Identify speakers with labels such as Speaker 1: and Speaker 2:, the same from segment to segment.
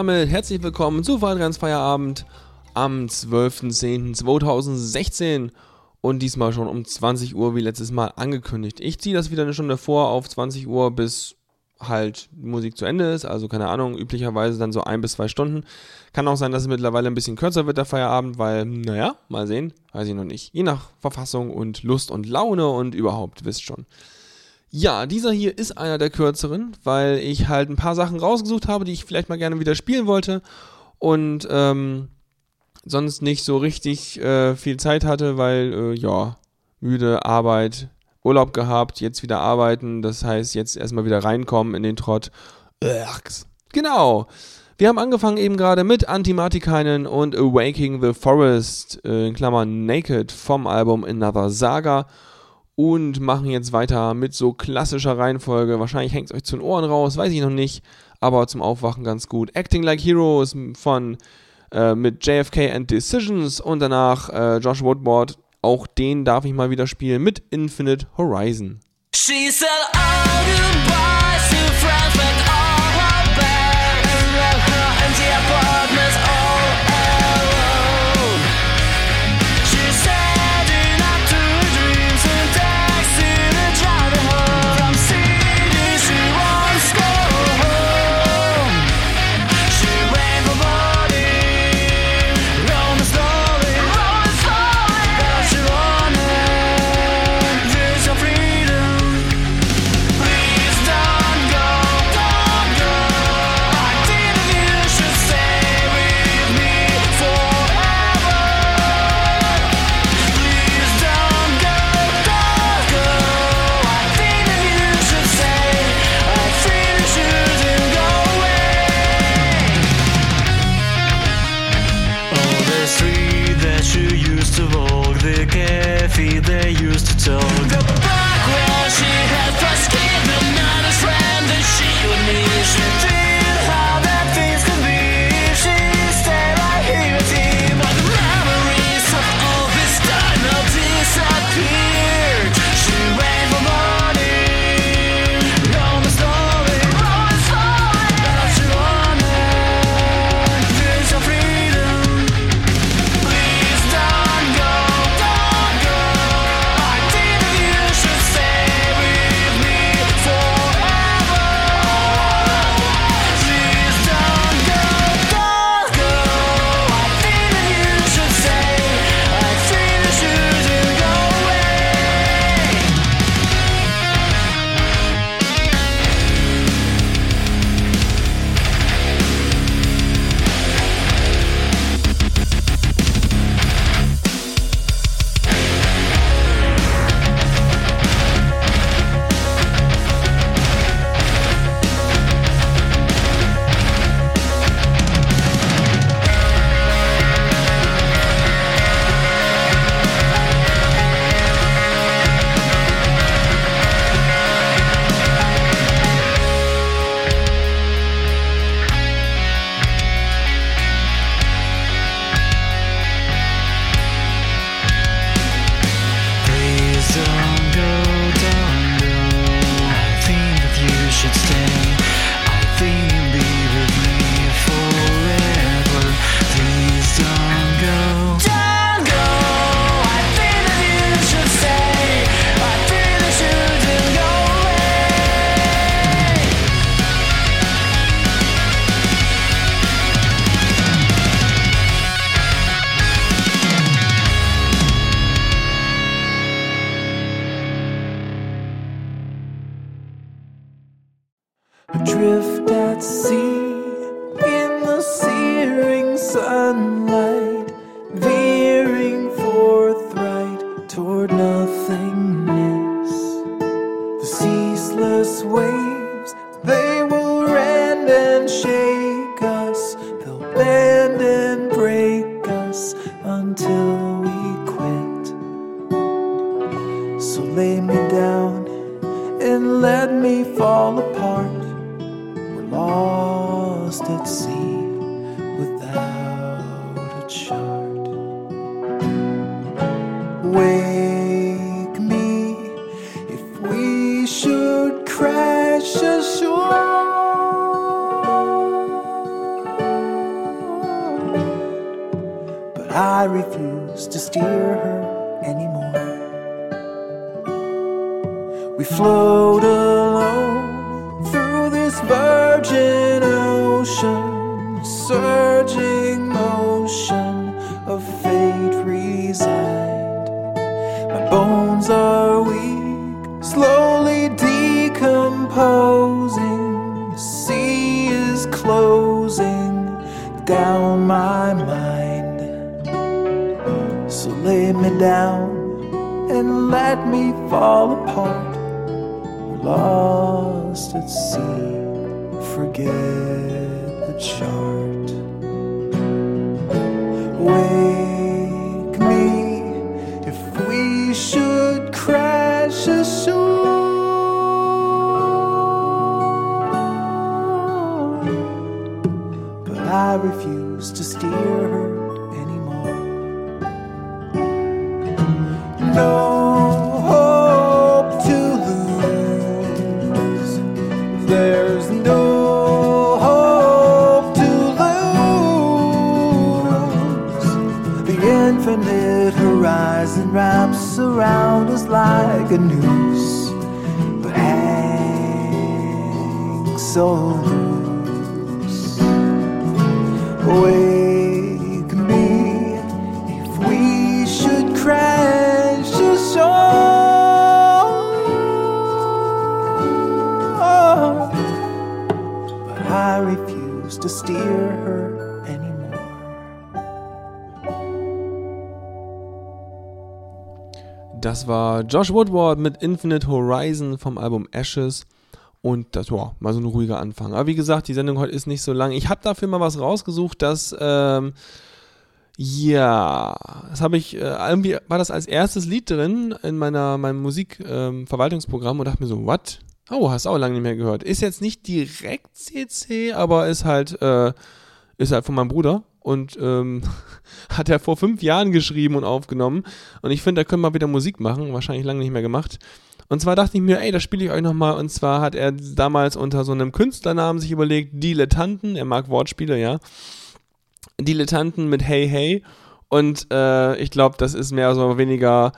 Speaker 1: Damit herzlich willkommen zu Waldgans Feierabend am 12.10.2016 und diesmal schon um 20 Uhr wie letztes Mal angekündigt. Ich ziehe das wieder eine Stunde vor auf 20 Uhr, bis halt Musik zu Ende ist, also keine Ahnung, üblicherweise dann so ein bis zwei Stunden. Kann auch sein, dass es mittlerweile ein bisschen kürzer wird, der Feierabend, weil, naja, mal sehen, weiß ich noch nicht. Je nach Verfassung und Lust und Laune und überhaupt, wisst schon. Ja, dieser hier ist einer der kürzeren, weil ich halt ein paar Sachen rausgesucht habe, die ich vielleicht mal gerne wieder spielen wollte und ähm, sonst nicht so richtig äh, viel Zeit hatte, weil, äh, ja, müde, Arbeit, Urlaub gehabt, jetzt wieder arbeiten, das heißt jetzt erstmal wieder reinkommen in den Trott. Genau. Wir haben angefangen eben gerade mit Antimatikainen und Awaking the Forest, äh, in Klammern Naked vom Album Another Saga und machen jetzt weiter mit so klassischer Reihenfolge. Wahrscheinlich hängt es euch zu den Ohren raus, weiß ich noch nicht, aber zum Aufwachen ganz gut. Acting Like Heroes von äh, mit JFK and Decisions und danach äh, Josh Woodward. Auch den darf ich mal wieder spielen mit Infinite Horizon. She said, all goodbyes to friends, all
Speaker 2: adrift at sea in the searing sunlight. A news, but hangs so.
Speaker 3: Das war Josh Woodward mit Infinite Horizon vom Album Ashes. Und das war mal so ein ruhiger Anfang. Aber wie gesagt, die Sendung heute ist nicht so lang. Ich habe dafür mal was rausgesucht, das, ähm, ja, das habe ich, äh, irgendwie war das als erstes Lied drin in meiner, meinem Musikverwaltungsprogramm ähm, und dachte mir so, what? Oh, hast auch lange nicht mehr gehört. Ist jetzt nicht direkt CC, aber ist halt, äh, ist halt von meinem Bruder und ähm, hat er vor fünf Jahren geschrieben und aufgenommen. Und ich finde, da können wir wieder Musik machen. Wahrscheinlich lange nicht mehr gemacht. Und zwar dachte ich mir, ey, das spiele ich euch nochmal. Und zwar hat er damals unter so einem Künstlernamen sich überlegt, Dilettanten. Er mag Wortspiele, ja. Dilettanten mit Hey Hey. Und äh, ich glaube, das ist mehr oder weniger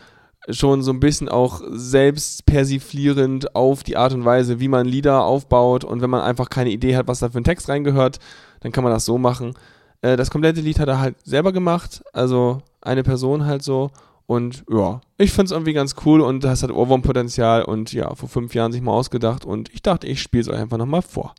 Speaker 3: schon so ein bisschen auch selbst persiflierend auf die Art und Weise, wie man Lieder aufbaut. Und wenn man einfach keine Idee hat, was da für ein Text reingehört, dann kann man das so machen. Äh, das komplette Lied hat er halt selber gemacht. Also eine Person halt so. Und ja, ich finde es irgendwie ganz cool und das hat Ohrwurmpotenzial und ja, vor fünf Jahren sich mal ausgedacht und ich dachte, ich spiele es euch einfach nochmal vor.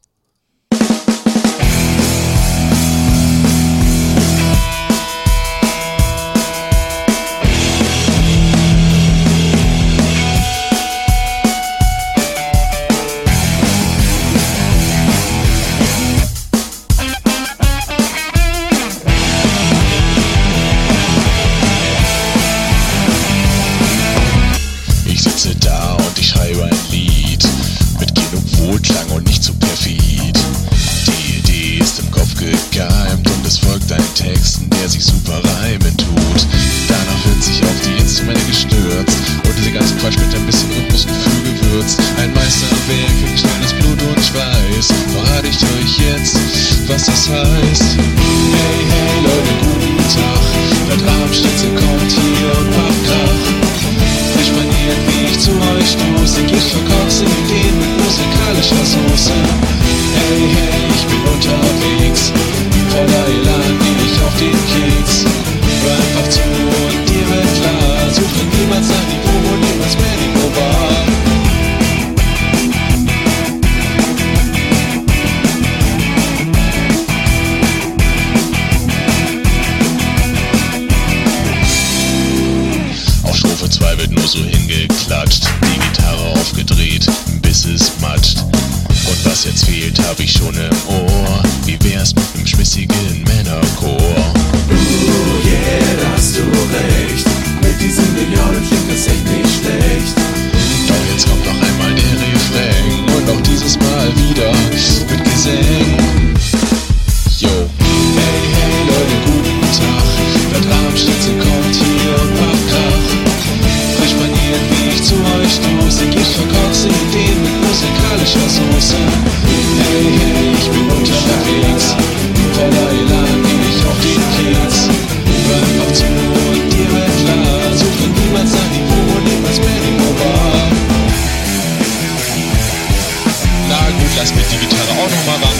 Speaker 4: auch nochmal ran.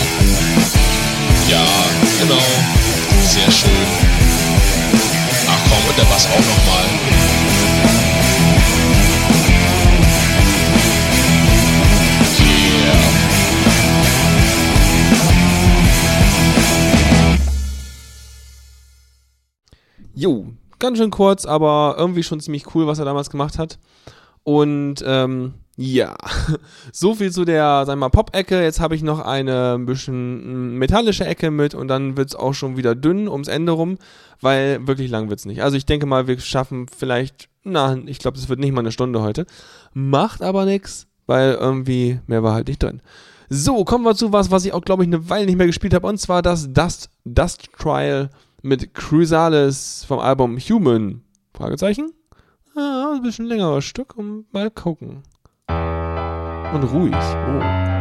Speaker 4: Ja, genau. Sehr schön. Ach komm, und der Bass auch nochmal.
Speaker 3: Jo, ganz schön kurz, aber irgendwie schon ziemlich cool, was er damals gemacht hat. Und ähm, ja, so viel zu der, wir mal, Pop-Ecke. Jetzt habe ich noch eine ein bisschen metallische Ecke mit und dann wird es auch schon wieder dünn ums Ende rum, weil wirklich lang wird es nicht. Also ich denke mal, wir schaffen vielleicht, na, ich glaube, es wird nicht mal eine Stunde heute. Macht aber nichts, weil irgendwie mehr war halt nicht drin. So, kommen wir zu was, was ich auch, glaube ich, eine Weile nicht mehr gespielt habe, und zwar das Dust, Dust Trial mit Crusalis vom Album Human. Fragezeichen? Ah, ein bisschen längeres Stück und mal gucken. Und ruhig. Oh.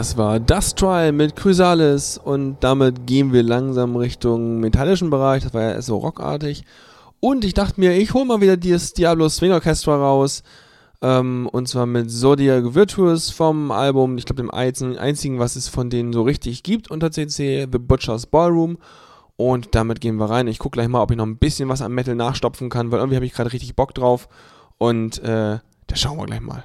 Speaker 3: Das war Dust Trial mit Chrysalis und damit gehen wir langsam Richtung metallischen Bereich. Das war ja so rockartig. Und ich dachte mir, ich hole mal wieder das Diablo Swing Orchestra raus. Ähm, und zwar mit Zodiac Virtuous vom Album, ich glaube dem einzigen, was es von denen so richtig gibt unter CC, The Butcher's Ballroom. Und damit gehen wir rein. Ich gucke gleich mal, ob ich noch ein bisschen was am Metal nachstopfen kann, weil irgendwie habe ich gerade richtig Bock drauf. Und äh, da schauen wir gleich mal.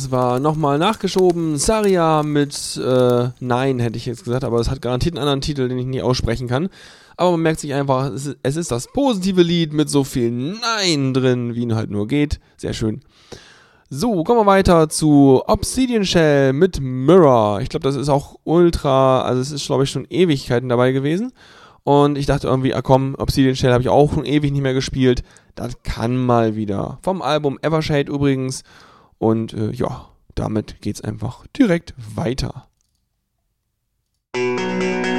Speaker 3: Das war nochmal nachgeschoben. Saria mit äh, Nein, hätte ich jetzt gesagt, aber es hat garantiert einen anderen Titel, den ich nicht aussprechen kann. Aber man merkt sich einfach, es ist, es ist das positive Lied mit so viel Nein drin, wie ihn halt nur geht. Sehr schön. So, kommen wir weiter zu Obsidian Shell mit Mirror. Ich glaube, das ist auch ultra, also es ist, glaube ich, schon Ewigkeiten dabei gewesen. Und ich dachte irgendwie, ah komm, Obsidian Shell habe ich auch schon ewig nicht mehr gespielt. Das kann mal wieder. Vom Album Evershade übrigens. Und äh, ja, damit geht's einfach direkt weiter.
Speaker 5: Das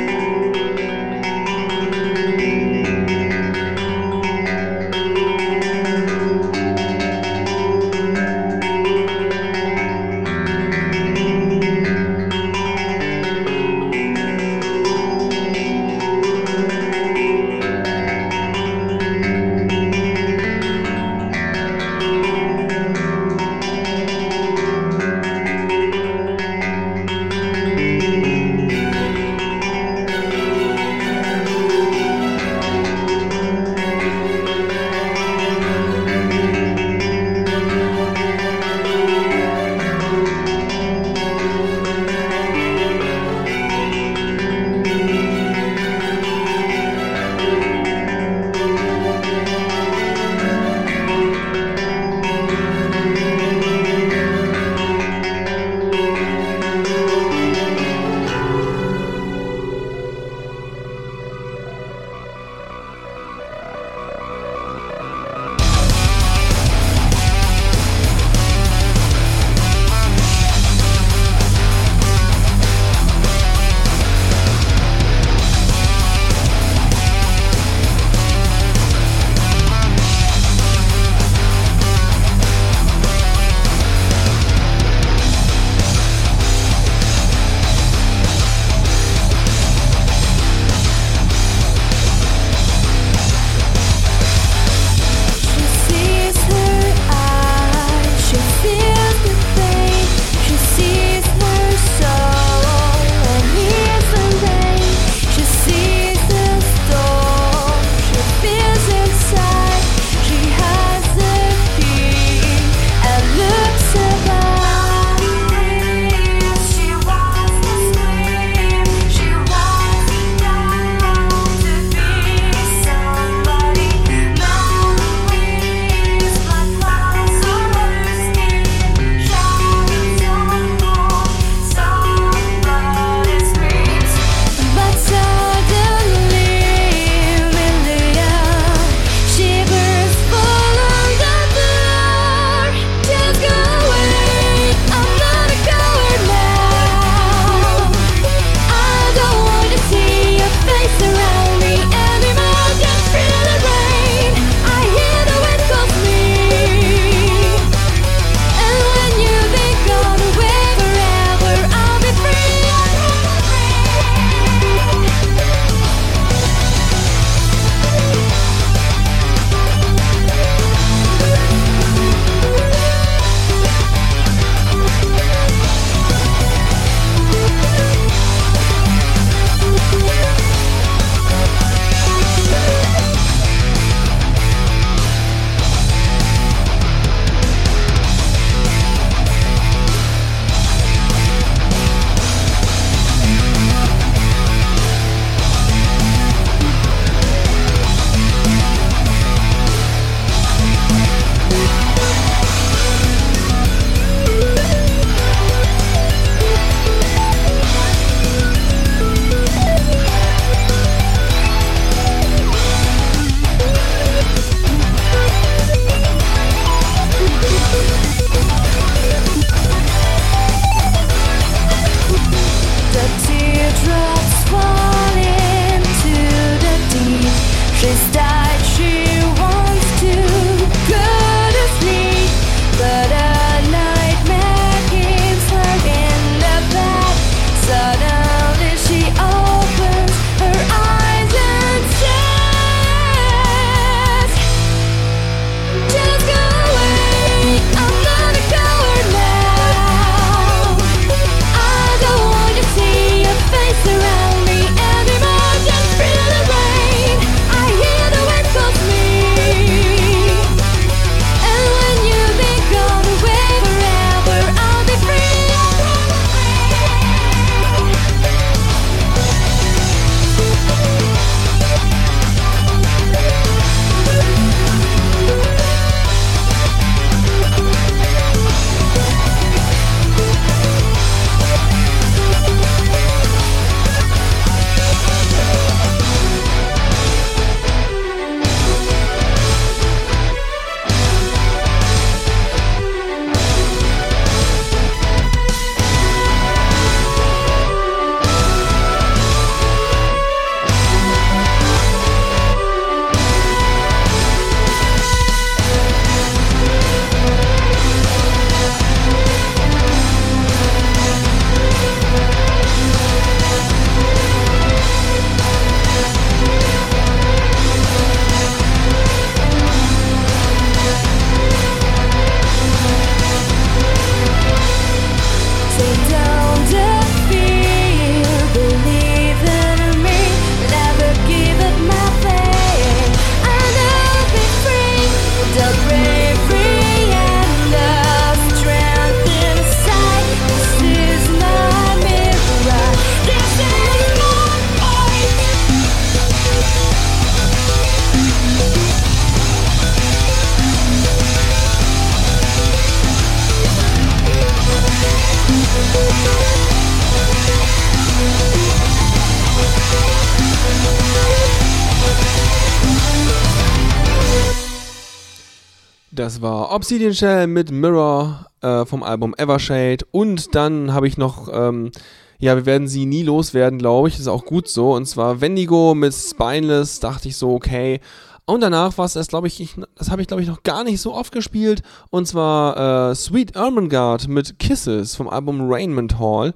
Speaker 5: Obsidian Shell mit Mirror äh, vom Album Evershade. Und dann habe ich noch, ähm, ja, wir werden sie nie loswerden, glaube ich. Ist auch gut so. Und zwar Wendigo mit Spineless. Dachte ich so, okay. Und danach war es glaube ich, ich, das habe ich, glaube ich, noch gar nicht so oft gespielt. Und zwar äh, Sweet Ermengarde mit Kisses vom Album Rainment Hall.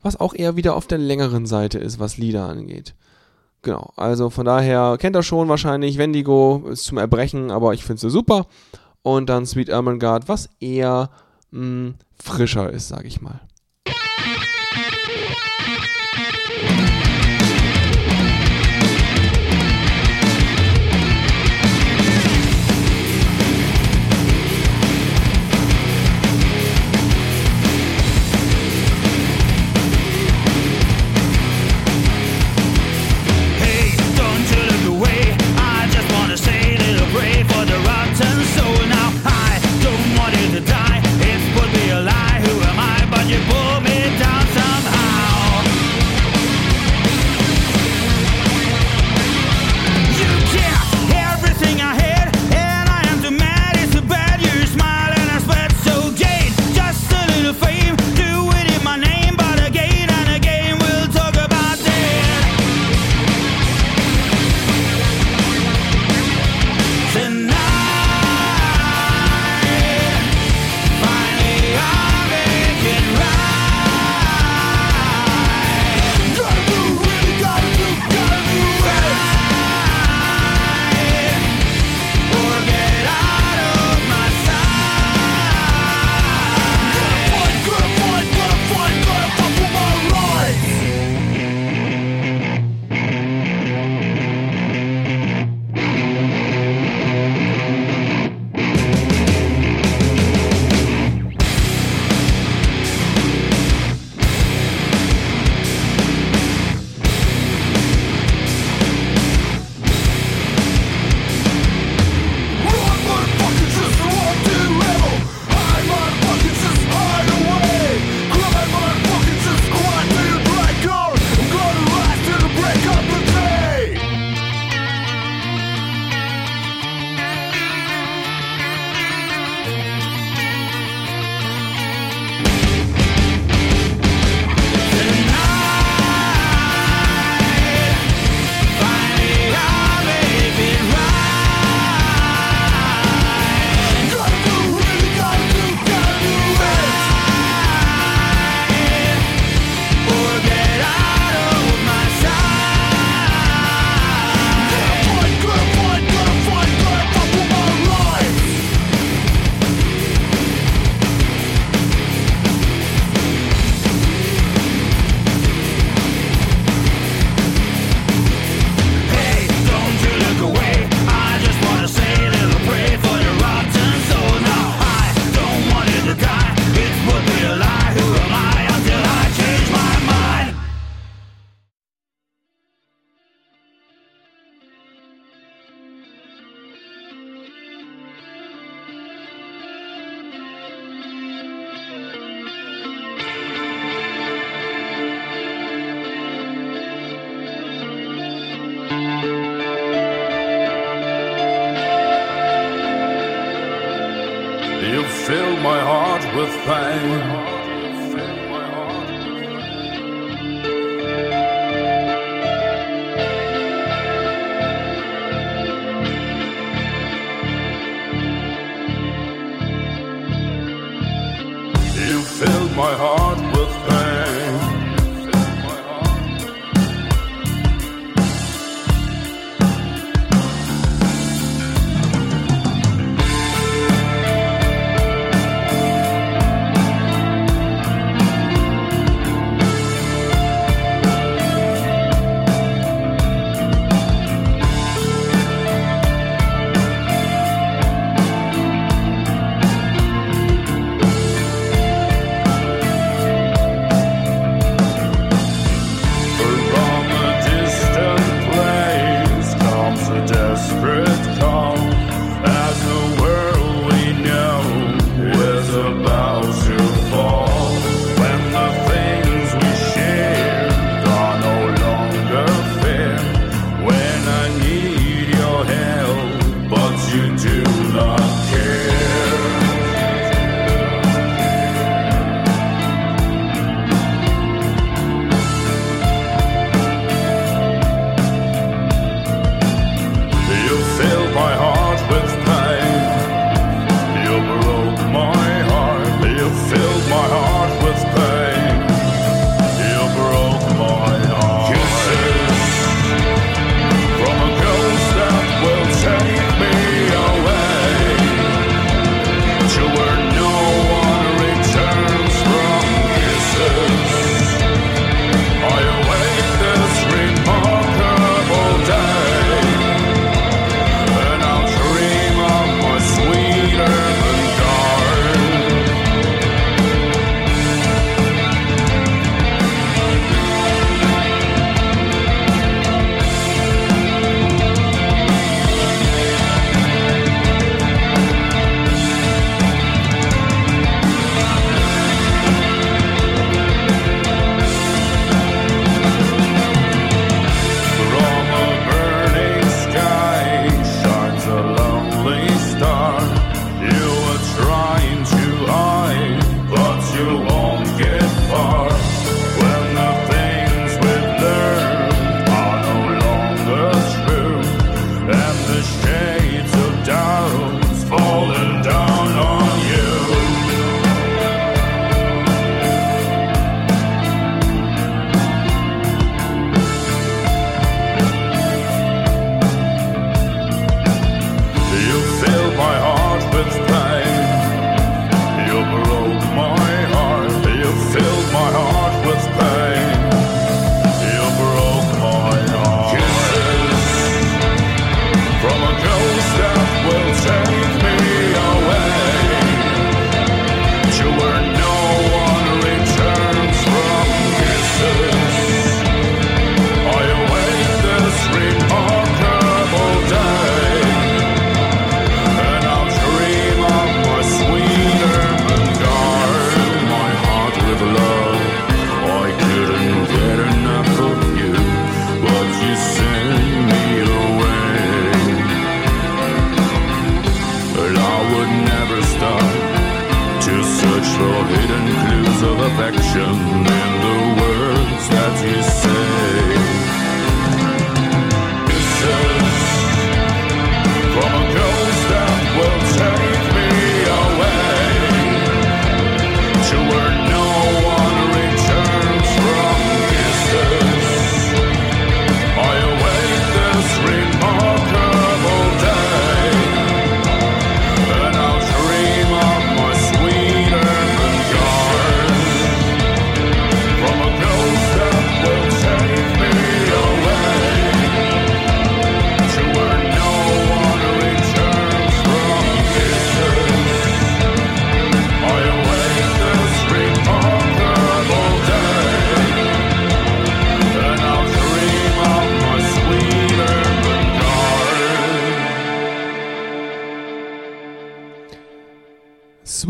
Speaker 5: Was auch eher wieder auf der längeren Seite ist, was Lieder angeht. Genau, also von daher kennt ihr schon wahrscheinlich. Wendigo ist zum Erbrechen, aber ich finde sie super und dann Sweet Ermengarde, was eher mh, frischer ist, sage ich mal.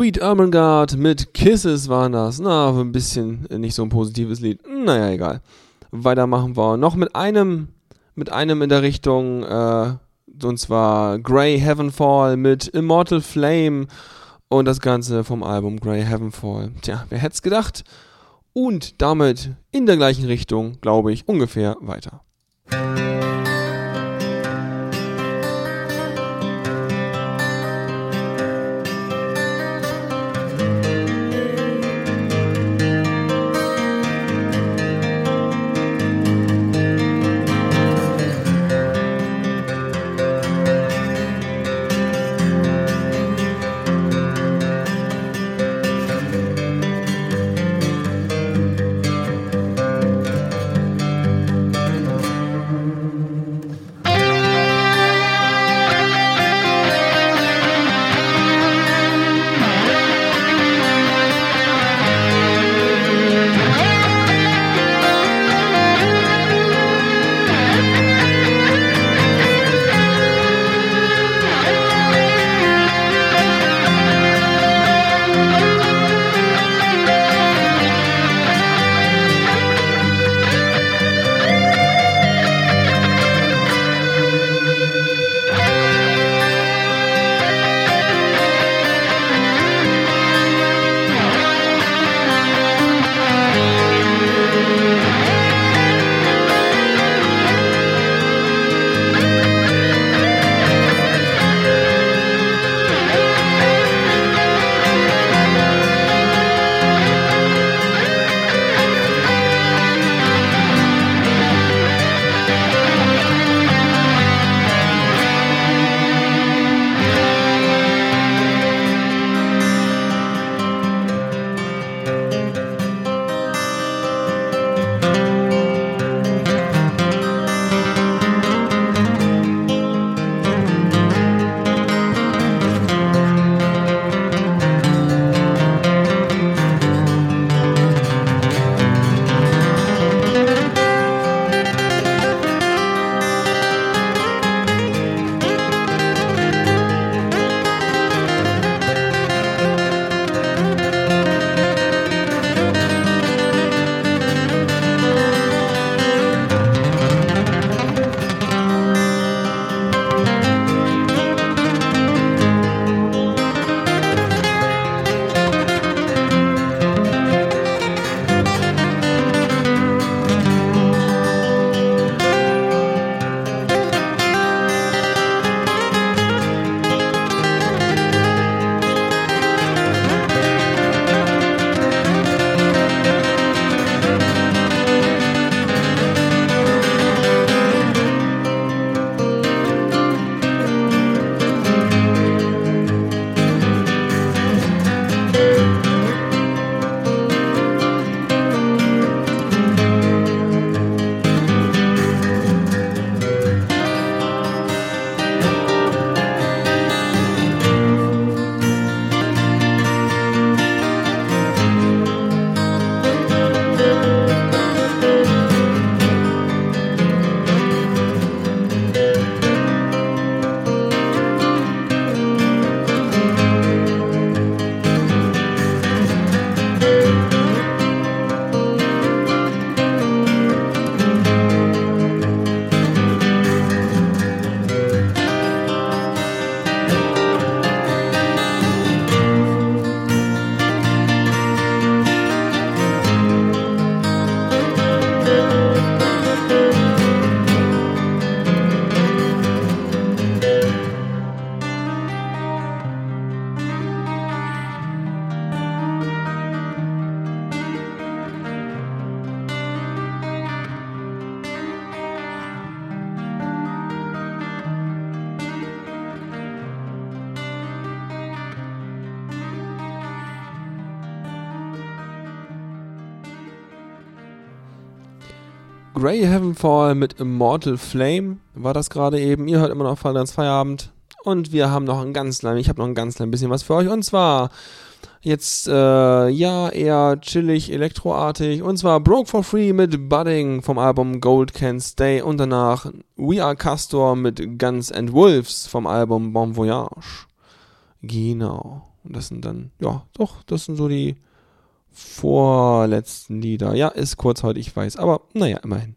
Speaker 2: Sweet
Speaker 3: Ermengarde mit Kisses waren das. Na, ein bisschen nicht so ein positives Lied. Naja, egal. Weitermachen wir noch mit einem, mit einem in der Richtung, äh, und zwar Grey Heavenfall mit Immortal Flame und das Ganze vom Album Grey Heavenfall. Tja, wer hätte es gedacht? Und damit in der gleichen Richtung, glaube ich, ungefähr weiter. Heavenfall mit Immortal Flame war das gerade eben. Ihr hört immer noch Falllands Feierabend. Und wir haben noch ein ganz klein, ich habe noch ein ganz klein bisschen was für euch. Und zwar jetzt, äh, ja, eher chillig, elektroartig. Und zwar Broke for Free mit Budding vom Album Gold Can Stay. Und danach We Are Castor mit Guns and Wolves vom Album Bon Voyage. Genau. Und das sind dann, ja, doch, das sind so die vorletzten Lieder. Ja, ist kurz heute, ich weiß, aber naja, immerhin.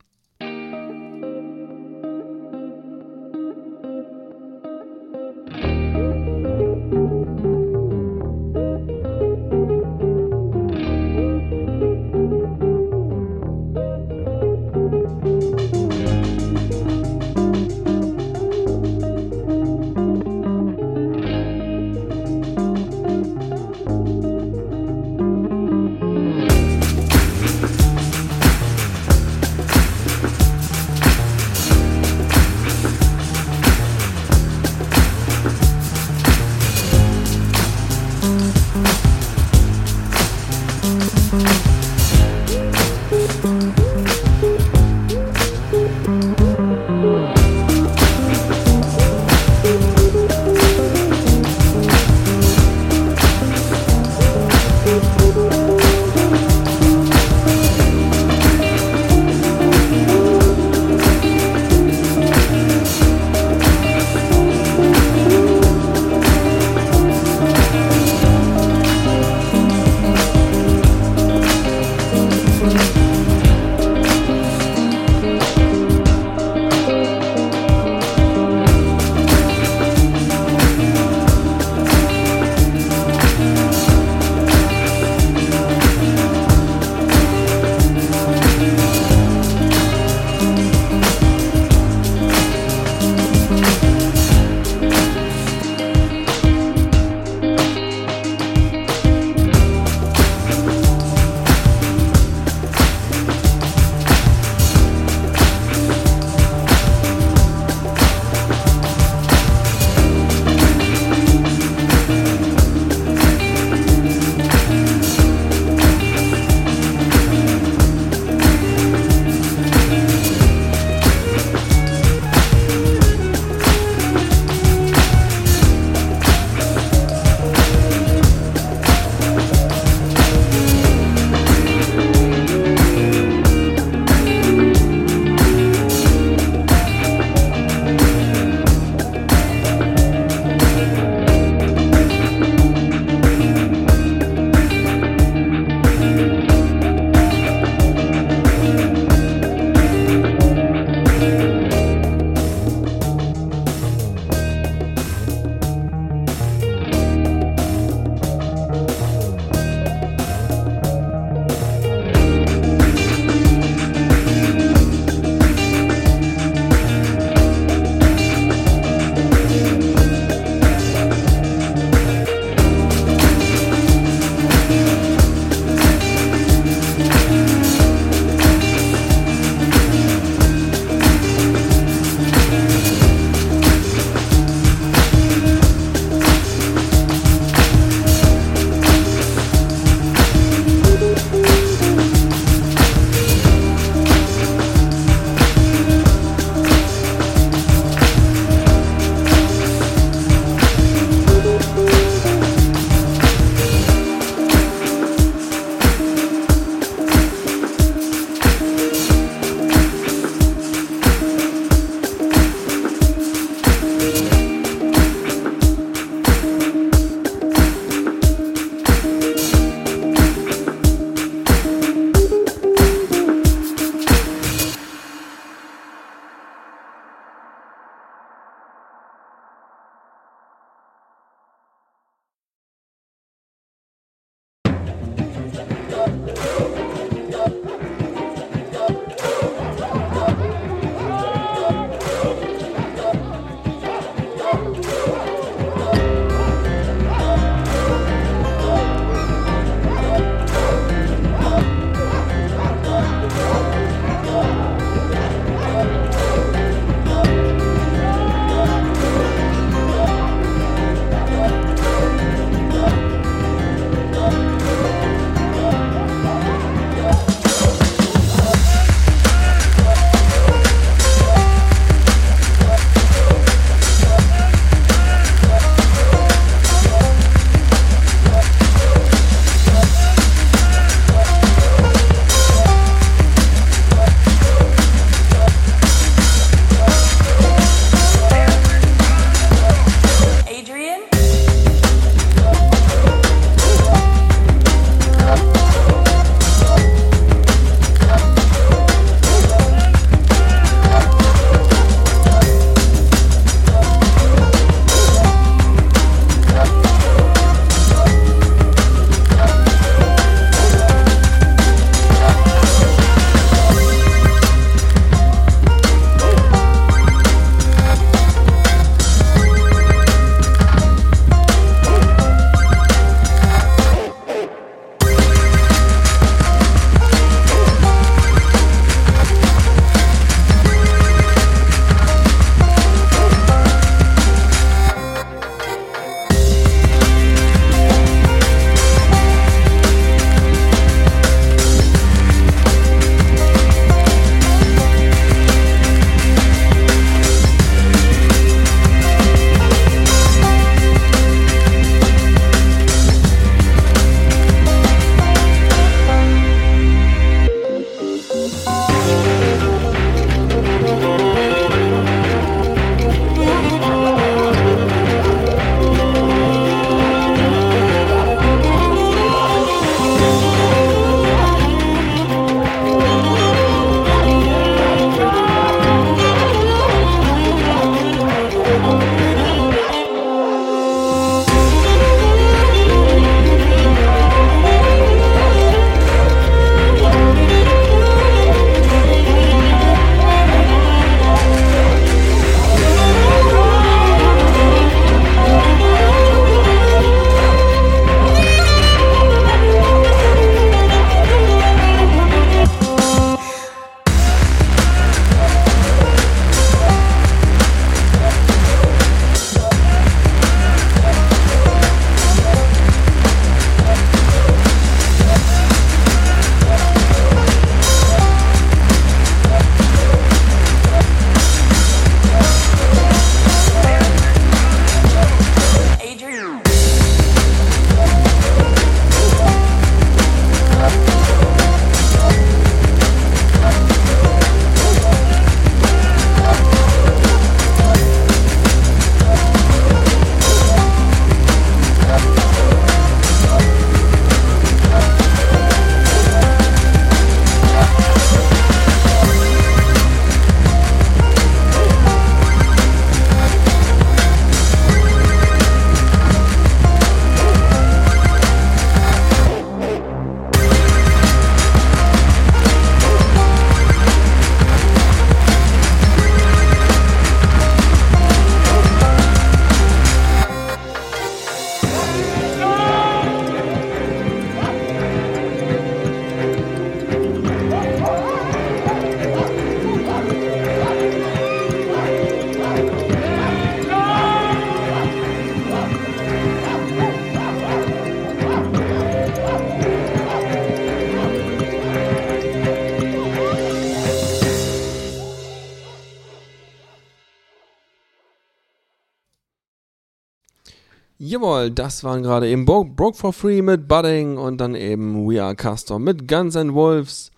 Speaker 3: Jawohl, das waren gerade eben Broke for Free mit Budding und dann eben We Are Castor mit Guns and Wolves.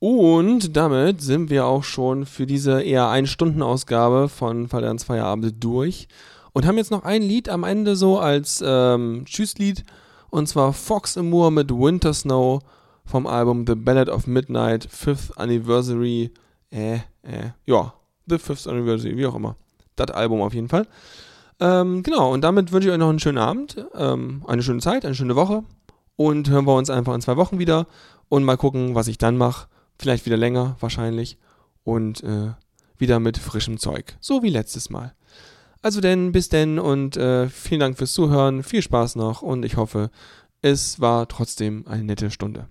Speaker 3: Und damit sind wir auch schon für diese eher Ein-Stunden-Ausgabe von Valerns Feierabend durch und haben jetzt noch ein Lied am Ende so als ähm, Tschüsslied und zwar Fox Amour mit Winter Snow vom Album The Ballad of Midnight, 5th Anniversary, äh, äh, ja, The 5th Anniversary, wie auch immer. Das Album auf jeden Fall. Ähm, genau, und damit wünsche ich euch noch einen schönen Abend, ähm, eine schöne Zeit, eine schöne Woche und hören wir uns einfach in zwei Wochen wieder und mal gucken, was ich dann mache. Vielleicht wieder länger, wahrscheinlich. Und äh, wieder mit frischem Zeug. So wie letztes Mal. Also denn, bis denn und äh, vielen Dank fürs Zuhören. Viel Spaß noch und ich hoffe, es war trotzdem eine nette Stunde.